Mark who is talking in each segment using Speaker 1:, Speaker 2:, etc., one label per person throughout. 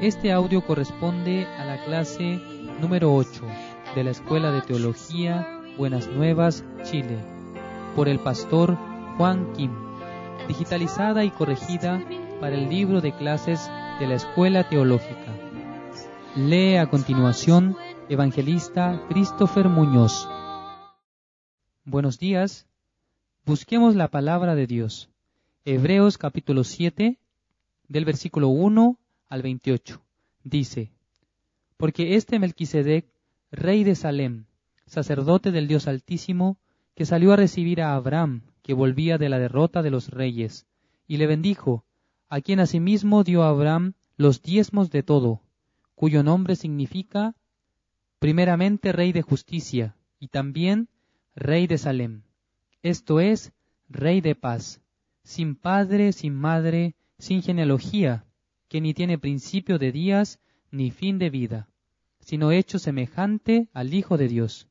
Speaker 1: Este audio corresponde a la clase número 8 de la Escuela de Teología Buenas Nuevas, Chile, por el pastor Juan Kim, digitalizada y corregida para el libro de clases de la Escuela Teológica. Lee a continuación Evangelista Christopher Muñoz. Buenos días. Busquemos la palabra de Dios. Hebreos capítulo 7, del versículo 1 al 28. Dice, Porque este Melquisedec, rey de Salem, sacerdote del Dios Altísimo, que salió a recibir a Abraham, que volvía de la derrota de los reyes, y le bendijo, a quien asimismo dio a Abraham los diezmos de todo, cuyo nombre significa primeramente Rey de Justicia, y también Rey de Salem, esto es, Rey de paz, sin padre, sin madre, sin genealogía, que ni tiene principio de días ni fin de vida, sino hecho semejante al Hijo de Dios.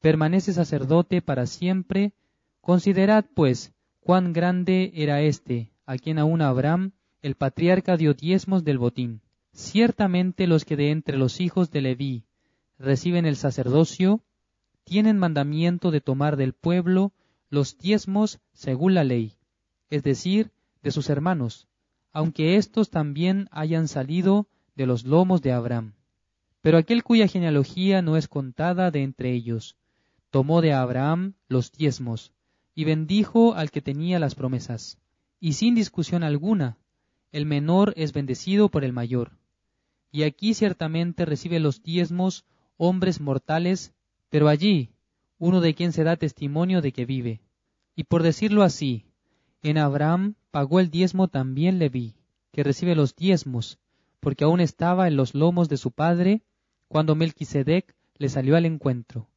Speaker 1: Permanece sacerdote para siempre. Considerad, pues, cuán grande era éste, a quien aún Abraham, el patriarca, dio diezmos del botín. Ciertamente los que de entre los hijos de Leví reciben el sacerdocio, tienen mandamiento de tomar del pueblo los diezmos según la ley, es decir, de sus hermanos, aunque éstos también hayan salido de los lomos de Abraham. Pero aquel cuya genealogía no es contada de entre ellos, tomó de Abraham los diezmos, y bendijo al que tenía las promesas. Y sin discusión alguna, el menor es bendecido por el mayor. Y aquí ciertamente recibe los diezmos hombres mortales, pero allí uno de quien se da testimonio de que vive. Y por decirlo así, en Abraham pagó el diezmo también Leví, que recibe los diezmos, porque aún estaba en los lomos de su padre cuando Melquisedec le salió al encuentro.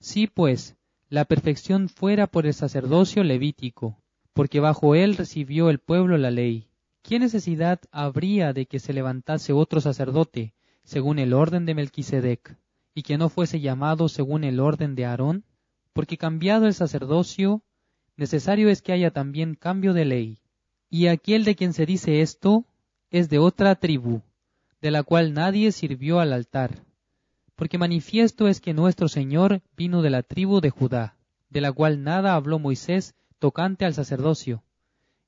Speaker 1: Sí, pues, la perfección fuera por el sacerdocio levítico, porque bajo él recibió el pueblo la ley. ¿Qué necesidad habría de que se levantase otro sacerdote, según el orden de Melquisedec, y que no fuese llamado según el orden de Aarón? Porque cambiado el sacerdocio, necesario es que haya también cambio de ley. Y aquel de quien se dice esto es de otra tribu, de la cual nadie sirvió al altar. Porque manifiesto es que nuestro Señor vino de la tribu de Judá, de la cual nada habló Moisés tocante al sacerdocio.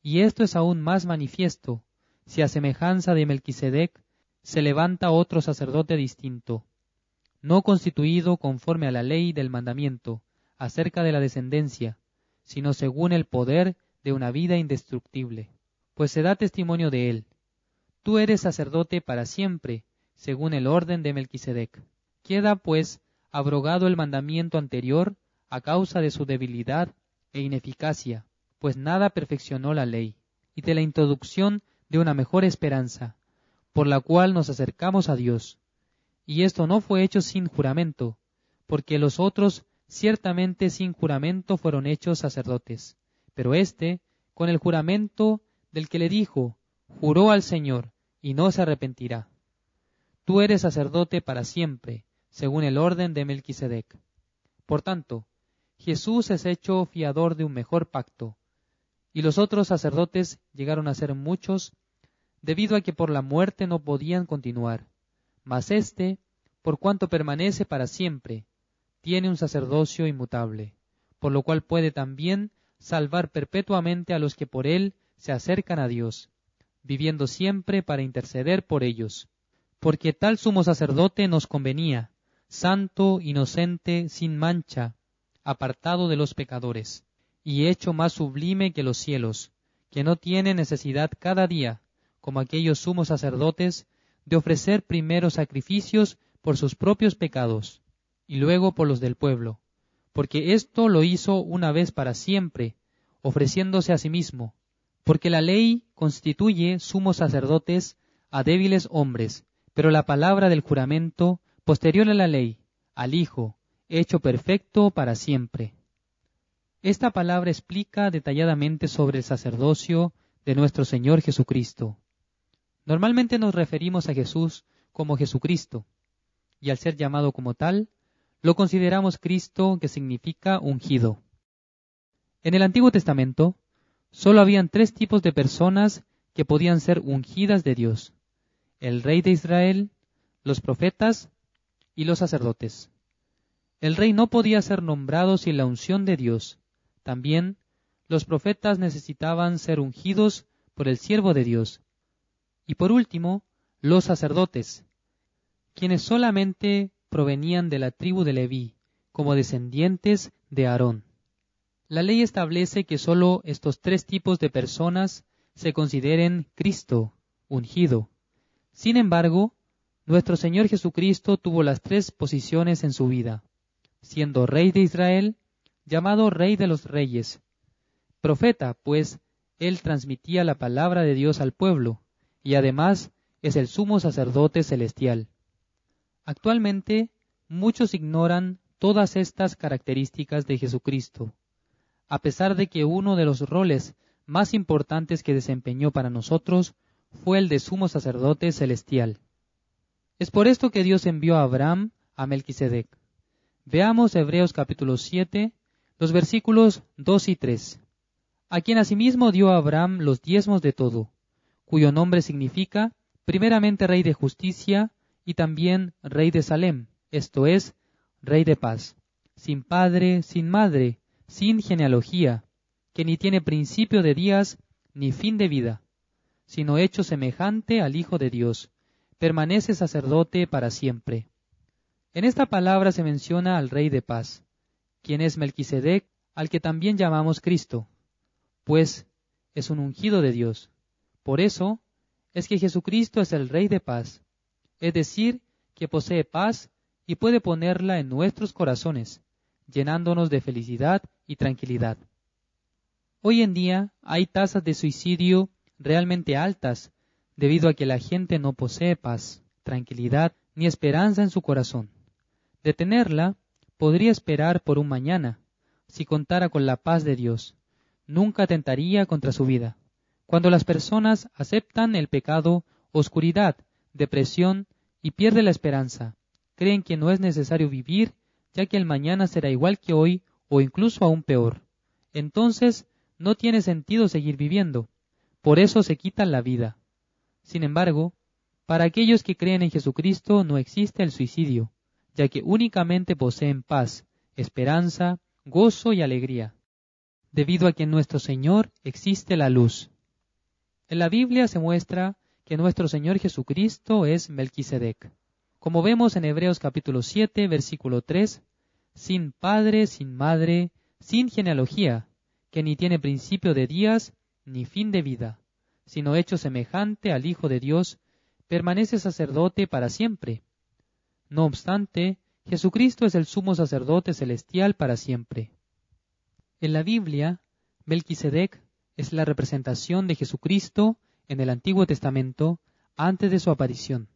Speaker 1: Y esto es aún más manifiesto, si a semejanza de Melquisedec se levanta otro sacerdote distinto, no constituido conforme a la ley del mandamiento, acerca de la descendencia, sino según el poder de una vida indestructible, pues se da testimonio de él. Tú eres sacerdote para siempre, según el orden de Melquisedec. Queda, pues, abrogado el mandamiento anterior a causa de su debilidad e ineficacia, pues nada perfeccionó la ley, y de la introducción de una mejor esperanza, por la cual nos acercamos a Dios. Y esto no fue hecho sin juramento, porque los otros ciertamente sin juramento fueron hechos sacerdotes. Pero éste, con el juramento del que le dijo, juró al Señor, y no se arrepentirá. Tú eres sacerdote para siempre, según el orden de Melquisedec. Por tanto, Jesús es hecho fiador de un mejor pacto, y los otros sacerdotes llegaron a ser muchos, debido a que por la muerte no podían continuar. Mas éste, por cuanto permanece para siempre, tiene un sacerdocio inmutable, por lo cual puede también salvar perpetuamente a los que por él se acercan a Dios, viviendo siempre para interceder por ellos. Porque tal sumo sacerdote nos convenía, santo, inocente, sin mancha, apartado de los pecadores, y hecho más sublime que los cielos, que no tiene necesidad cada día, como aquellos sumos sacerdotes, de ofrecer primero sacrificios por sus propios pecados, y luego por los del pueblo, porque esto lo hizo una vez para siempre, ofreciéndose a sí mismo, porque la ley constituye sumos sacerdotes a débiles hombres, pero la palabra del juramento, posterior a la ley, al Hijo, hecho perfecto para siempre. Esta palabra explica detalladamente sobre el sacerdocio de nuestro Señor Jesucristo. Normalmente nos referimos a Jesús como Jesucristo, y al ser llamado como tal, lo consideramos Cristo que significa ungido. En el Antiguo Testamento solo habían tres tipos de personas que podían ser ungidas de Dios. el rey de Israel, los profetas y los sacerdotes. El rey no podía ser nombrado sin la unción de Dios. También los profetas necesitaban ser ungidos por el siervo de Dios. Y por último, los sacerdotes, quienes solamente provenían de la tribu de Leví, como descendientes de Aarón. La ley establece que sólo estos tres tipos de personas se consideren Cristo, ungido. Sin embargo, nuestro Señor Jesucristo tuvo las tres posiciones en su vida, siendo Rey de Israel, llamado Rey de los Reyes, profeta, pues él transmitía la palabra de Dios al pueblo, y además es el sumo sacerdote celestial. Actualmente, muchos ignoran todas estas características de Jesucristo, a pesar de que uno de los roles más importantes que desempeñó para nosotros fue el de sumo sacerdote celestial. Es por esto que Dios envió a Abraham a Melquisedec. Veamos Hebreos capítulo 7, los versículos 2 y 3. A quien asimismo dio a Abraham los diezmos de todo, cuyo nombre significa primeramente Rey de Justicia y también Rey de Salem, esto es, Rey de Paz, sin padre, sin madre, sin genealogía, que ni tiene principio de días ni fin de vida, sino hecho semejante al Hijo de Dios, permanece sacerdote para siempre. En esta palabra se menciona al Rey de paz, quien es Melquisedec, al que también llamamos Cristo, pues es un ungido de Dios. Por eso es que Jesucristo es el Rey de paz, es decir, que posee paz y puede ponerla en nuestros corazones, llenándonos de felicidad y tranquilidad. Hoy en día hay tasas de suicidio realmente altas debido a que la gente no posee paz, tranquilidad ni esperanza en su corazón. De tenerla, podría esperar por un mañana, si contara con la paz de Dios. Nunca tentaría contra su vida. Cuando las personas aceptan el pecado, oscuridad, depresión y pierden la esperanza, creen que no es necesario vivir, ya que el mañana será igual que hoy o incluso aún peor. Entonces, no tiene sentido seguir viviendo. Por eso se quitan la vida. Sin embargo, para aquellos que creen en Jesucristo no existe el suicidio, ya que únicamente poseen paz, esperanza, gozo y alegría, debido a que en nuestro Señor existe la luz. En la Biblia se muestra que nuestro Señor Jesucristo es Melquisedec. Como vemos en Hebreos capítulo 7, versículo 3, sin padre, sin madre, sin genealogía, que ni tiene principio de días ni fin de vida, sino hecho semejante al Hijo de Dios, permanece sacerdote para siempre. No obstante, Jesucristo es el sumo sacerdote celestial para siempre. En la Biblia, Melquisedec es la representación de Jesucristo en el Antiguo Testamento antes de su aparición.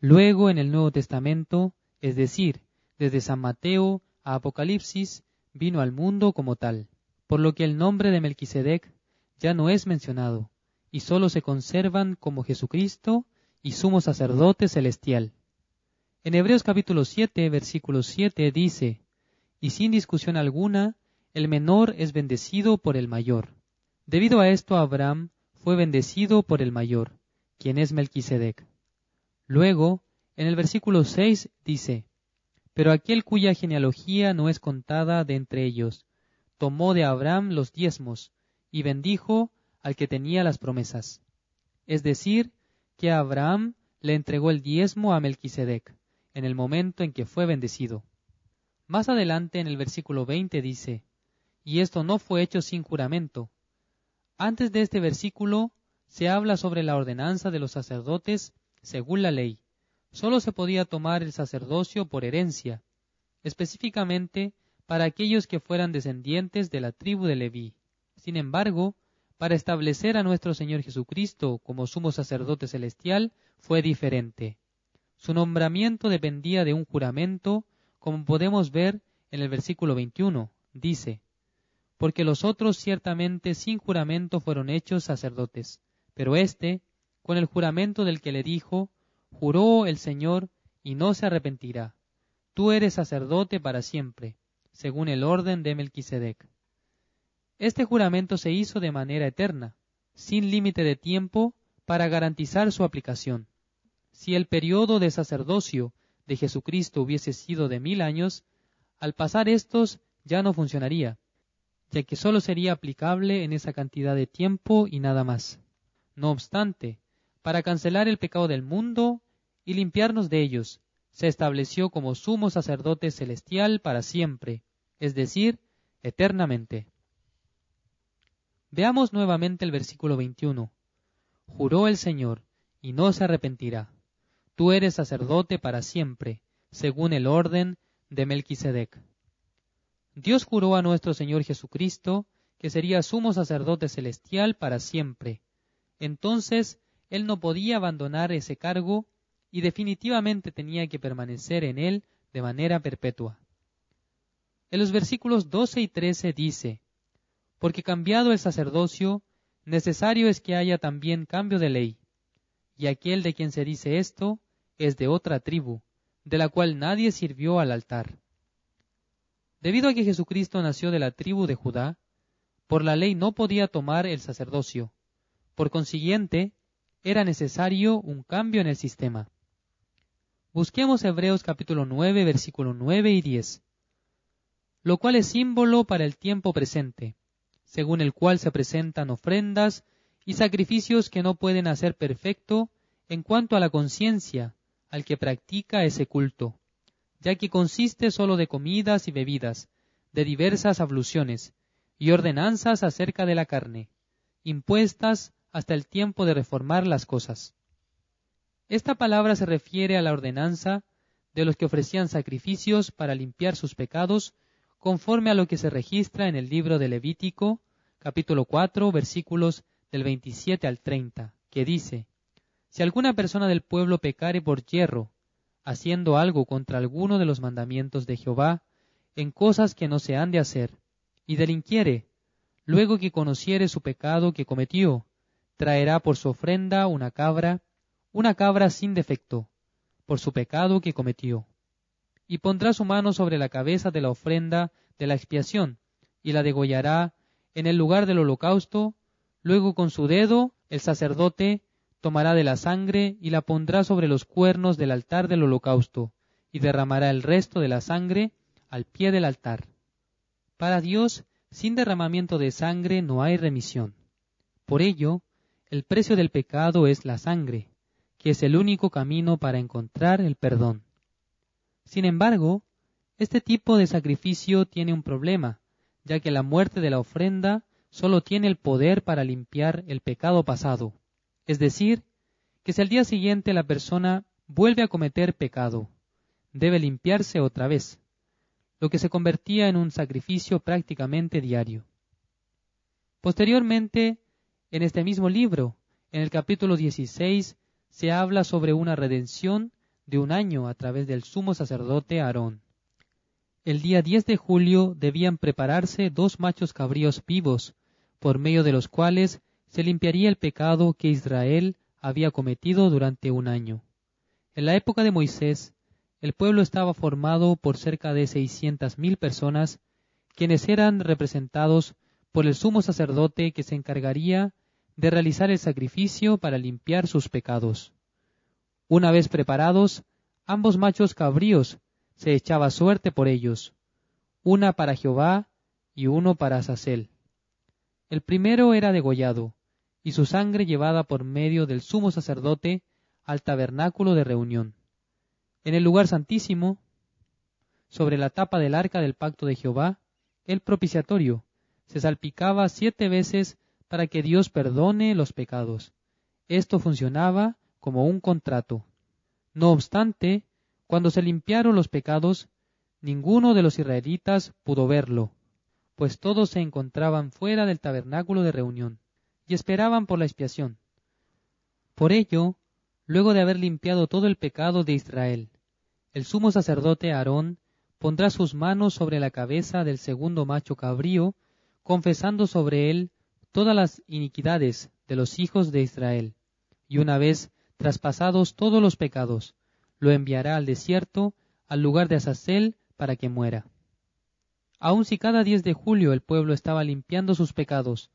Speaker 1: Luego en el Nuevo Testamento, es decir, desde San Mateo a Apocalipsis, vino al mundo como tal, por lo que el nombre de Melquisedec ya no es mencionado, y sólo se conservan como Jesucristo y sumo sacerdote celestial. En Hebreos capítulo 7, versículo 7 dice, y sin discusión alguna, el menor es bendecido por el mayor. Debido a esto Abraham fue bendecido por el mayor, quien es Melquisedec. Luego, en el versículo 6 dice, Pero aquel cuya genealogía no es contada de entre ellos, tomó de Abraham los diezmos, y bendijo al que tenía las promesas. Es decir, que Abraham le entregó el diezmo a Melquisedec, en el momento en que fue bendecido. Más adelante en el versículo 20 dice, y esto no fue hecho sin juramento. Antes de este versículo se habla sobre la ordenanza de los sacerdotes según la ley. Solo se podía tomar el sacerdocio por herencia, específicamente para aquellos que fueran descendientes de la tribu de Leví. Sin embargo, para establecer a nuestro Señor Jesucristo como sumo sacerdote celestial fue diferente. Su nombramiento dependía de un juramento, como podemos ver en el versículo 21. Dice, porque los otros ciertamente sin juramento fueron hechos sacerdotes, pero éste, con el juramento del que le dijo, juró el Señor y no se arrepentirá. Tú eres sacerdote para siempre, según el orden de Melquisedec. Este juramento se hizo de manera eterna, sin límite de tiempo, para garantizar su aplicación. si el periodo de sacerdocio de Jesucristo hubiese sido de mil años, al pasar estos ya no funcionaría, ya que sólo sería aplicable en esa cantidad de tiempo y nada más. No obstante, para cancelar el pecado del mundo y limpiarnos de ellos, se estableció como sumo sacerdote celestial para siempre, es decir, eternamente. Veamos nuevamente el versículo 21. Juró el Señor, y no se arrepentirá. Tú eres sacerdote para siempre, según el orden de Melquisedec. Dios juró a nuestro Señor Jesucristo que sería sumo sacerdote celestial para siempre. Entonces, él no podía abandonar ese cargo y definitivamente tenía que permanecer en él de manera perpetua. En los versículos 12 y 13 dice, Porque cambiado el sacerdocio, necesario es que haya también cambio de ley. Y aquel de quien se dice esto es de otra tribu, de la cual nadie sirvió al altar. Debido a que Jesucristo nació de la tribu de Judá, por la ley no podía tomar el sacerdocio. Por consiguiente, era necesario un cambio en el sistema. Busquemos Hebreos capítulo 9, versículo 9 y 10, lo cual es símbolo para el tiempo presente, según el cual se presentan ofrendas y sacrificios que no pueden hacer perfecto en cuanto a la conciencia al que practica ese culto ya que consiste sólo de comidas y bebidas, de diversas abluciones, y ordenanzas acerca de la carne, impuestas hasta el tiempo de reformar las cosas. Esta palabra se refiere a la ordenanza de los que ofrecían sacrificios para limpiar sus pecados, conforme a lo que se registra en el libro de Levítico, capítulo 4, versículos del 27 al 30, que dice, Si alguna persona del pueblo pecare por hierro, haciendo algo contra alguno de los mandamientos de Jehová, en cosas que no se han de hacer, y delinquiere, luego que conociere su pecado que cometió, traerá por su ofrenda una cabra, una cabra sin defecto, por su pecado que cometió. Y pondrá su mano sobre la cabeza de la ofrenda de la expiación, y la degollará en el lugar del holocausto, luego con su dedo el sacerdote tomará de la sangre y la pondrá sobre los cuernos del altar del holocausto, y derramará el resto de la sangre al pie del altar. Para Dios, sin derramamiento de sangre no hay remisión. Por ello, el precio del pecado es la sangre, que es el único camino para encontrar el perdón. Sin embargo, este tipo de sacrificio tiene un problema, ya que la muerte de la ofrenda solo tiene el poder para limpiar el pecado pasado. Es decir, que si al día siguiente la persona vuelve a cometer pecado, debe limpiarse otra vez, lo que se convertía en un sacrificio prácticamente diario. Posteriormente, en este mismo libro, en el capítulo 16, se habla sobre una redención de un año a través del sumo sacerdote Aarón. El día 10 de julio debían prepararse dos machos cabríos vivos, por medio de los cuales se limpiaría el pecado que Israel había cometido durante un año. En la época de Moisés, el pueblo estaba formado por cerca de seiscientas mil personas, quienes eran representados por el sumo sacerdote que se encargaría de realizar el sacrificio para limpiar sus pecados. Una vez preparados, ambos machos cabríos se echaba suerte por ellos, una para Jehová y uno para Azazel. El primero era degollado, y su sangre llevada por medio del sumo sacerdote al tabernáculo de reunión. En el lugar santísimo, sobre la tapa del arca del pacto de Jehová, el propiciatorio se salpicaba siete veces para que Dios perdone los pecados. Esto funcionaba como un contrato. No obstante, cuando se limpiaron los pecados, ninguno de los israelitas pudo verlo, pues todos se encontraban fuera del tabernáculo de reunión y esperaban por la expiación. Por ello, luego de haber limpiado todo el pecado de Israel, el sumo sacerdote Aarón pondrá sus manos sobre la cabeza del segundo macho cabrío, confesando sobre él todas las iniquidades de los hijos de Israel, y una vez traspasados todos los pecados, lo enviará al desierto, al lugar de Azazel, para que muera. Aun si cada diez de julio el pueblo estaba limpiando sus pecados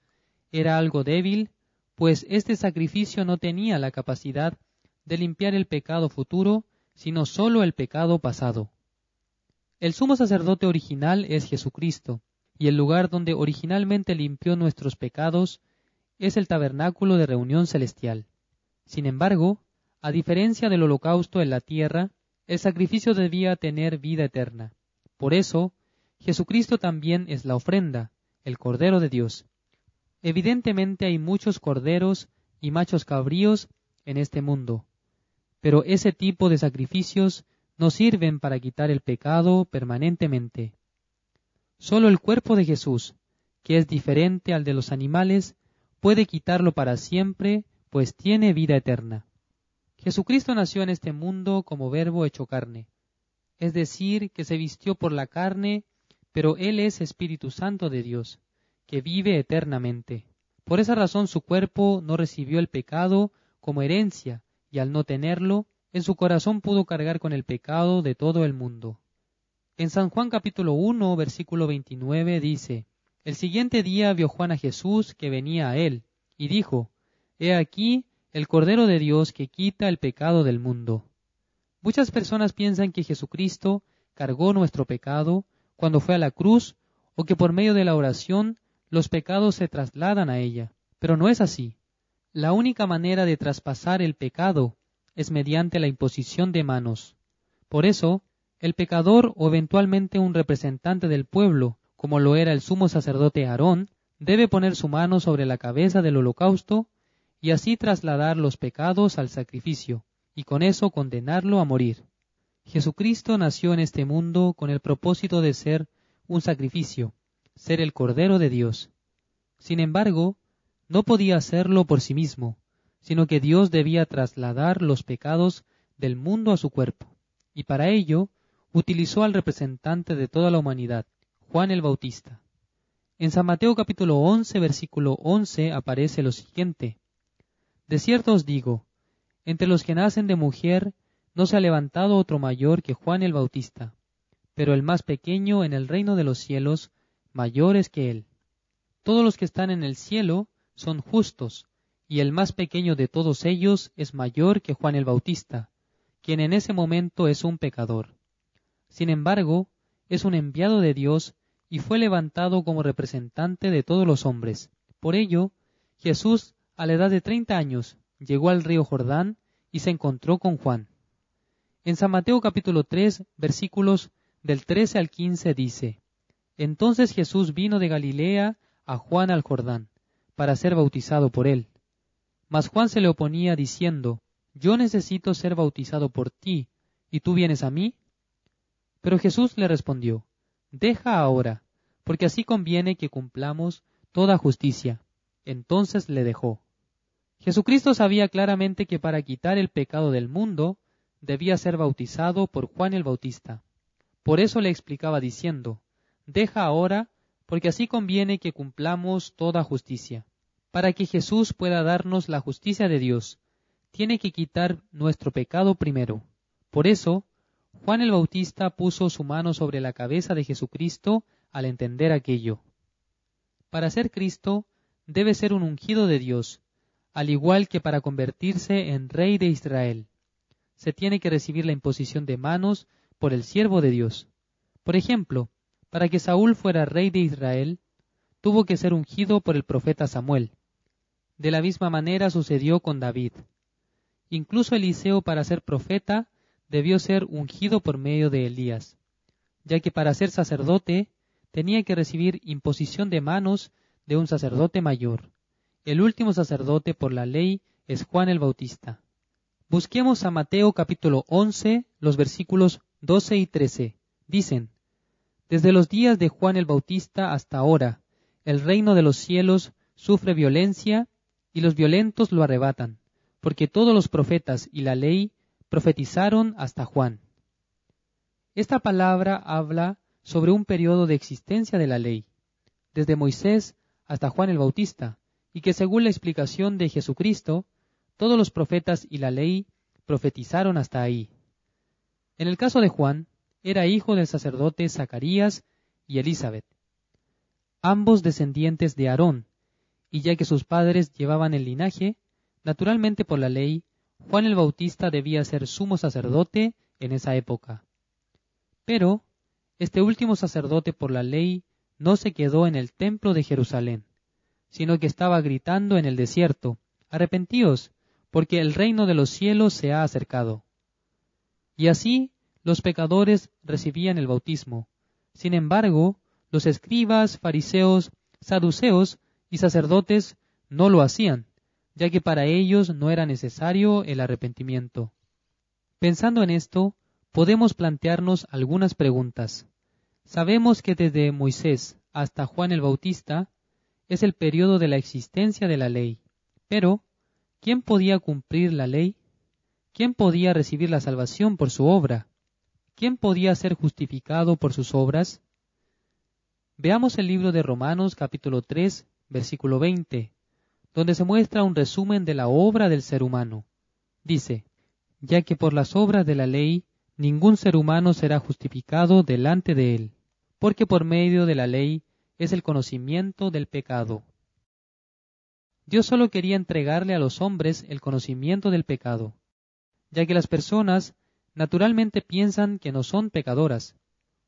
Speaker 1: era algo débil, pues este sacrificio no tenía la capacidad de limpiar el pecado futuro, sino sólo el pecado pasado. El sumo sacerdote original es Jesucristo, y el lugar donde originalmente limpió nuestros pecados es el tabernáculo de reunión celestial. Sin embargo, a diferencia del holocausto en la tierra, el sacrificio debía tener vida eterna. Por eso, Jesucristo también es la ofrenda, el Cordero de Dios. Evidentemente hay muchos corderos y machos cabríos en este mundo, pero ese tipo de sacrificios no sirven para quitar el pecado permanentemente. Solo el cuerpo de Jesús, que es diferente al de los animales, puede quitarlo para siempre, pues tiene vida eterna. Jesucristo nació en este mundo como verbo hecho carne, es decir, que se vistió por la carne, pero Él es Espíritu Santo de Dios, que vive eternamente. Por esa razón su cuerpo no recibió el pecado como herencia, y al no tenerlo, en su corazón pudo cargar con el pecado de todo el mundo. En San Juan capítulo 1, versículo 29 dice, El siguiente día vio Juan a Jesús que venía a él, y dijo, He aquí el Cordero de Dios que quita el pecado del mundo. Muchas personas piensan que Jesucristo cargó nuestro pecado cuando fue a la cruz o que por medio de la oración los pecados se trasladan a ella, pero no es así. La única manera de traspasar el pecado es mediante la imposición de manos. Por eso, el pecador o eventualmente un representante del pueblo, como lo era el sumo sacerdote Aarón, debe poner su mano sobre la cabeza del holocausto y así trasladar los pecados al sacrificio, y con eso condenarlo a morir. Jesucristo nació en este mundo con el propósito de ser un sacrificio, ser el Cordero de Dios. Sin embargo, no podía hacerlo por sí mismo, sino que Dios debía trasladar los pecados del mundo a su cuerpo, y para ello utilizó al representante de toda la humanidad, Juan el Bautista. En San Mateo capítulo 11, versículo 11 aparece lo siguiente. De cierto os digo, entre los que nacen de mujer no se ha levantado otro mayor que Juan el Bautista, pero el más pequeño en el reino de los cielos mayor es que él. Todos los que están en el cielo son justos, y el más pequeño de todos ellos es mayor que Juan el Bautista, quien en ese momento es un pecador. Sin embargo, es un enviado de Dios y fue levantado como representante de todos los hombres. Por ello, Jesús, a la edad de treinta años, llegó al río Jordán y se encontró con Juan. En San Mateo capítulo 3, versículos del 13 al 15 dice, Entonces Jesús vino de Galilea a Juan al Jordán, para ser bautizado por él. Mas Juan se le oponía diciendo, Yo necesito ser bautizado por ti, ¿y tú vienes a mí? Pero Jesús le respondió, Deja ahora, porque así conviene que cumplamos toda justicia. Entonces le dejó. Jesucristo sabía claramente que para quitar el pecado del mundo debía ser bautizado por Juan el Bautista. Por eso le explicaba diciendo, Deja ahora, porque así conviene que cumplamos toda justicia. Para que Jesús pueda darnos la justicia de Dios, tiene que quitar nuestro pecado primero. Por eso, Juan el Bautista puso su mano sobre la cabeza de Jesucristo al entender aquello. Para ser Cristo debe ser un ungido de Dios, al igual que para convertirse en rey de Israel. Se tiene que recibir la imposición de manos por el siervo de Dios. Por ejemplo, para que Saúl fuera rey de Israel, tuvo que ser ungido por el profeta Samuel. De la misma manera sucedió con David. Incluso Eliseo para ser profeta debió ser ungido por medio de Elías, ya que para ser sacerdote tenía que recibir imposición de manos de un sacerdote mayor. El último sacerdote por la ley es Juan el Bautista. Busquemos a Mateo capítulo 11, los versículos 12 y 13. Dicen, Desde los días de Juan el Bautista hasta ahora, el reino de los cielos sufre violencia y los violentos lo arrebatan, porque todos los profetas y la ley profetizaron hasta Juan. Esta palabra habla sobre un periodo de existencia de la ley, desde Moisés hasta Juan el Bautista, y que según la explicación de Jesucristo, todos los profetas y la ley profetizaron hasta ahí. En el caso de Juan, era hijo del sacerdote Zacarías y Elizabeth, ambos descendientes de Aarón, y ya que sus padres llevaban el linaje, naturalmente por la ley, Juan el Bautista debía ser sumo sacerdote en esa época. Pero este último sacerdote por la ley no se quedó en el templo de Jerusalén, sino que estaba gritando en el desierto, Arrepentíos, porque el reino de los cielos se ha acercado. Y así los pecadores recibían el bautismo. Sin embargo, los escribas, fariseos, saduceos y sacerdotes no lo hacían, ya que para ellos no era necesario el arrepentimiento. Pensando en esto, podemos plantearnos algunas preguntas. Sabemos que desde Moisés hasta Juan el Bautista es el periodo de la existencia de la ley, pero ¿quién podía cumplir la ley? ¿Quién podía recibir la salvación por su obra? ¿Quién podía ser justificado por sus obras? Veamos el libro de Romanos capítulo 3, versículo 20 donde se muestra un resumen de la obra del ser humano. Dice, ya que por las obras de la ley ningún ser humano será justificado delante de él, porque por medio de la ley es el conocimiento del pecado. Dios solo quería entregarle a los hombres el conocimiento del pecado, ya que las personas naturalmente piensan que no son pecadoras.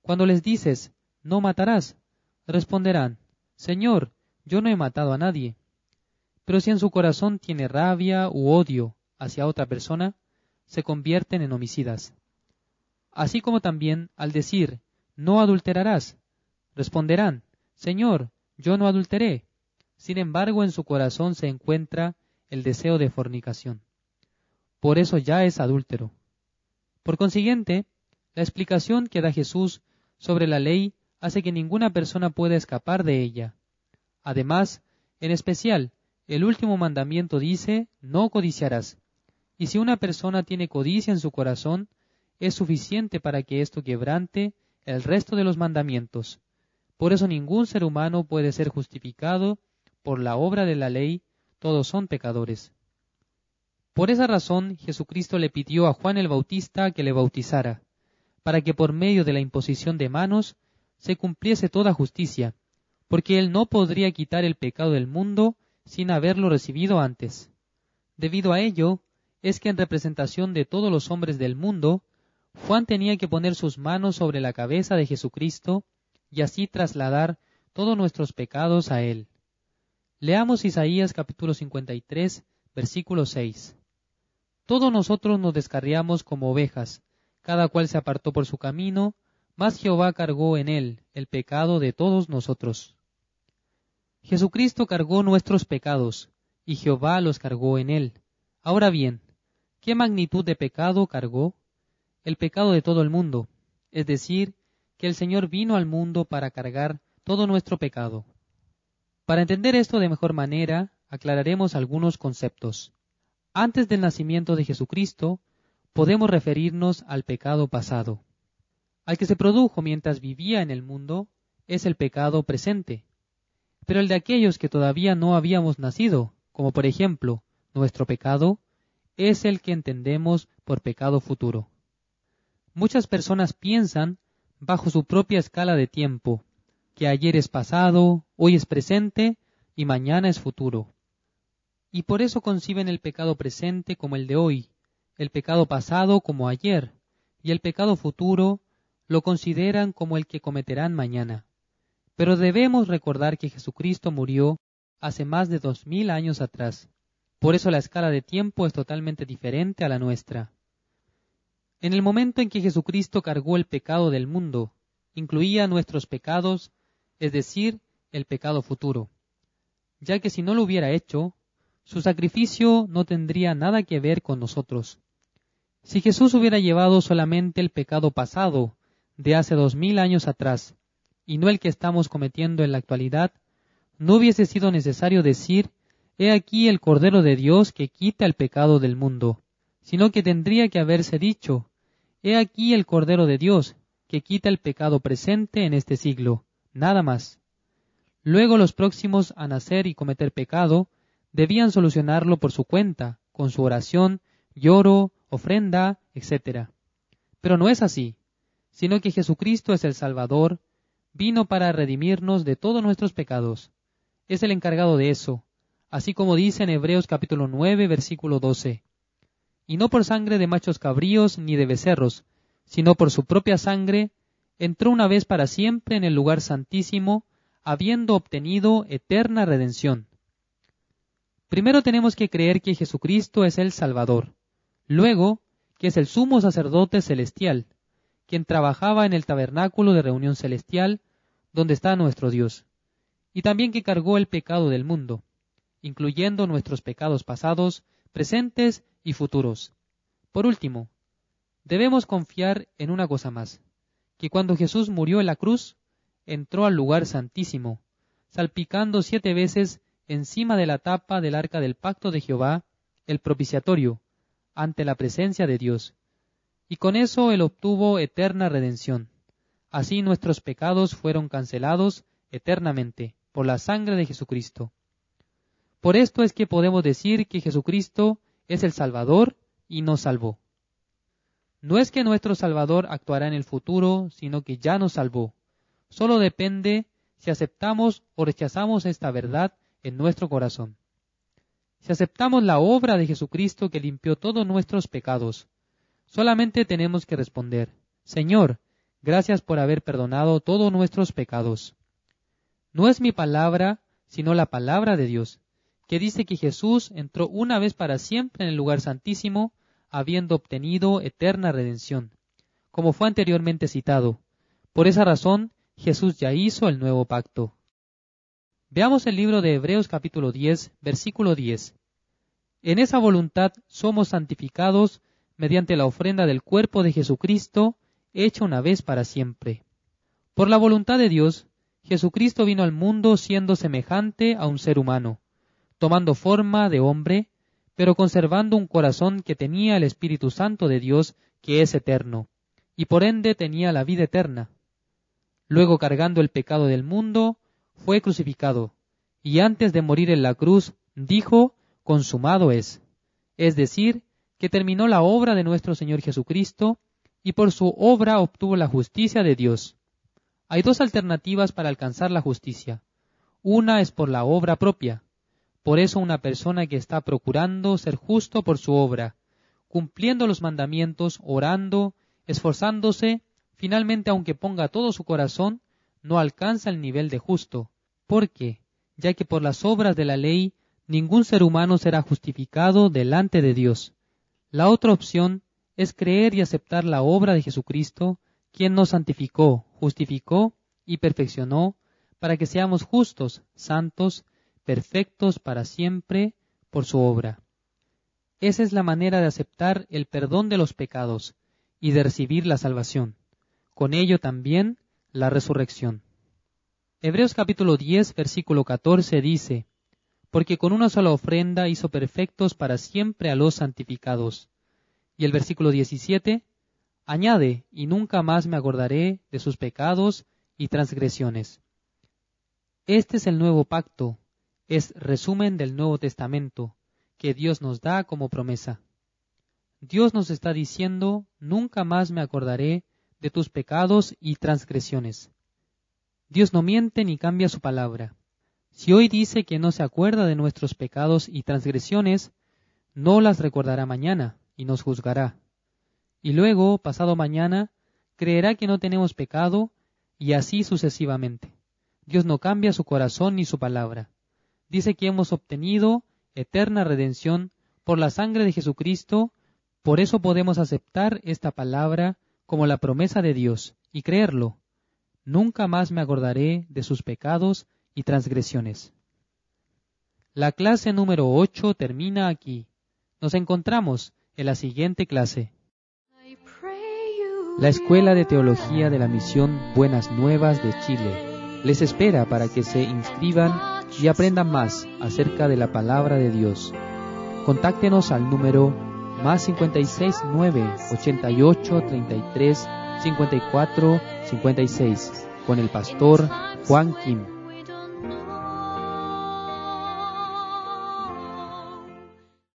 Speaker 1: Cuando les dices, no matarás, responderán, Señor, yo no he matado a nadie. Pero si en su corazón tiene rabia u odio hacia otra persona, se convierten en homicidas. Así como también al decir, no adulterarás, responderán, Señor, yo no adulteré. Sin embargo, en su corazón se encuentra el deseo de fornicación. Por eso ya es adúltero. Por consiguiente, la explicación que da Jesús sobre la ley hace que ninguna persona pueda escapar de ella. Además, en especial, el último mandamiento dice, no codiciarás. Y si una persona tiene codicia en su corazón, es suficiente para que esto quebrante el resto de los mandamientos. Por eso ningún ser humano puede ser justificado por la obra de la ley, todos son pecadores. Por esa razón Jesucristo le pidió a Juan el Bautista que le bautizara, para que por medio de la imposición de manos se cumpliese toda justicia, porque él no podría quitar el pecado del mundo sin haberlo recibido antes. Debido a ello, es que en representación de todos los hombres del mundo, Juan tenía que poner sus manos sobre la cabeza de Jesucristo y así trasladar todos nuestros pecados a él. Leamos Isaías capítulo 53, versículo 6. Todos nosotros nos descarriamos como ovejas, cada cual se apartó por su camino, mas Jehová cargó en él el pecado de todos nosotros. Jesucristo cargó nuestros pecados, y Jehová los cargó en él. Ahora bien, ¿qué magnitud de pecado cargó? El pecado de todo el mundo, es decir, que el Señor vino al mundo para cargar todo nuestro pecado. Para entender esto de mejor manera, aclararemos algunos conceptos. Antes del nacimiento de Jesucristo, podemos referirnos al pecado pasado. Al que se produjo mientras vivía en el mundo es el pecado presente, pero el de aquellos que todavía no habíamos nacido, como por ejemplo nuestro pecado, es el que entendemos por pecado futuro. Muchas personas piensan bajo su propia escala de tiempo, que ayer es pasado, hoy es presente y mañana es futuro. Y por eso conciben el pecado presente como el de hoy, el pecado pasado como ayer, y el pecado futuro lo consideran como el que cometerán mañana. Pero debemos recordar que Jesucristo murió hace más de dos mil años atrás. Por eso la escala de tiempo es totalmente diferente a la nuestra. En el momento en que Jesucristo cargó el pecado del mundo, incluía nuestros pecados, es decir, el pecado futuro, ya que si no lo hubiera hecho, su sacrificio no tendría nada que ver con nosotros. Si Jesús hubiera llevado solamente el pecado pasado de hace dos mil años atrás, y no el que estamos cometiendo en la actualidad, no hubiese sido necesario decir, He aquí el Cordero de Dios que quita el pecado del mundo, sino que tendría que haberse dicho, He aquí el Cordero de Dios que quita el pecado presente en este siglo, nada más. Luego los próximos a nacer y cometer pecado debían solucionarlo por su cuenta, con su oración, lloro, ofrenda, etc. Pero no es así, sino que Jesucristo es el Salvador, vino para redimirnos de todos nuestros pecados. Es el encargado de eso, así como dice en Hebreos capítulo 9, versículo 12. y no por sangre de machos cabríos ni de becerros, sino por su propia sangre, entró una vez para siempre en el lugar santísimo, habiendo obtenido eterna redención. Primero tenemos que creer que Jesucristo es el Salvador, luego que es el sumo sacerdote celestial, quien trabajaba en el tabernáculo de reunión celestial, donde está nuestro Dios, y también que cargó el pecado del mundo, incluyendo nuestros pecados pasados, presentes y futuros. Por último, debemos confiar en una cosa más, que cuando Jesús murió en la cruz, entró al lugar santísimo, salpicando siete veces encima de la tapa del arca del pacto de Jehová, el propiciatorio, ante la presencia de Dios. Y con eso él obtuvo eterna redención. Así nuestros pecados fueron cancelados eternamente por la sangre de Jesucristo. Por esto es que podemos decir que Jesucristo es el Salvador y nos salvó. No es que nuestro Salvador actuará en el futuro, sino que ya nos salvó. Solo depende si aceptamos o rechazamos esta verdad en nuestro corazón. Si aceptamos la obra de Jesucristo que limpió todos nuestros pecados, solamente tenemos que responder, Señor, gracias por haber perdonado todos nuestros pecados. No es mi palabra, sino la palabra de Dios que dice que Jesús entró una vez para siempre en el lugar santísimo, habiendo obtenido eterna redención, como fue anteriormente citado. Por esa razón, Jesús ya hizo el nuevo pacto. Veamos el libro de Hebreos capítulo 10, versículo 10. En esa voluntad somos santificados mediante la ofrenda del cuerpo de Jesucristo, hecha una vez para siempre. Por la voluntad de Dios, Jesucristo vino al mundo siendo semejante a un ser humano tomando forma de hombre, pero conservando un corazón que tenía el Espíritu Santo de Dios, que es eterno, y por ende tenía la vida eterna. Luego, cargando el pecado del mundo, fue crucificado, y antes de morir en la cruz, dijo, consumado es, es decir, que terminó la obra de nuestro Señor Jesucristo, y por su obra obtuvo la justicia de Dios. Hay dos alternativas para alcanzar la justicia. Una es por la obra propia, por eso una persona que está procurando ser justo por su obra, cumpliendo los mandamientos, orando, esforzándose, finalmente aunque ponga todo su corazón, no alcanza el nivel de justo. ¿Por qué? Ya que por las obras de la ley ningún ser humano será justificado delante de Dios. La otra opción es creer y aceptar la obra de Jesucristo, quien nos santificó, justificó y perfeccionó para que seamos justos, santos perfectos para siempre por su obra. Esa es la manera de aceptar el perdón de los pecados y de recibir la salvación. Con ello también la resurrección. Hebreos capítulo 10, versículo 14 dice, Porque con una sola ofrenda hizo perfectos para siempre a los santificados. Y el versículo 17, añade, y nunca más me acordaré de sus pecados y transgresiones. Este es el nuevo pacto, es resumen del Nuevo Testamento que Dios nos da como promesa. Dios nos está diciendo, nunca más me acordaré de tus pecados y transgresiones. Dios no miente ni cambia su palabra. Si hoy dice que no se acuerda de nuestros pecados y transgresiones, no las recordará mañana y nos juzgará. Y luego, pasado mañana, creerá que no tenemos pecado y así sucesivamente. Dios no cambia su corazón ni su palabra dice que hemos obtenido eterna redención por la sangre de Jesucristo, por eso podemos aceptar esta palabra como la promesa de Dios y creerlo. Nunca más me acordaré de sus pecados y transgresiones. La clase número 8 termina aquí. Nos encontramos en la siguiente clase. La Escuela de Teología de la Misión Buenas Nuevas de Chile les espera para que se inscriban y aprendan más acerca de la palabra de Dios. Contáctenos al número más 56 9 88 33 54 56 con el pastor Juan Kim.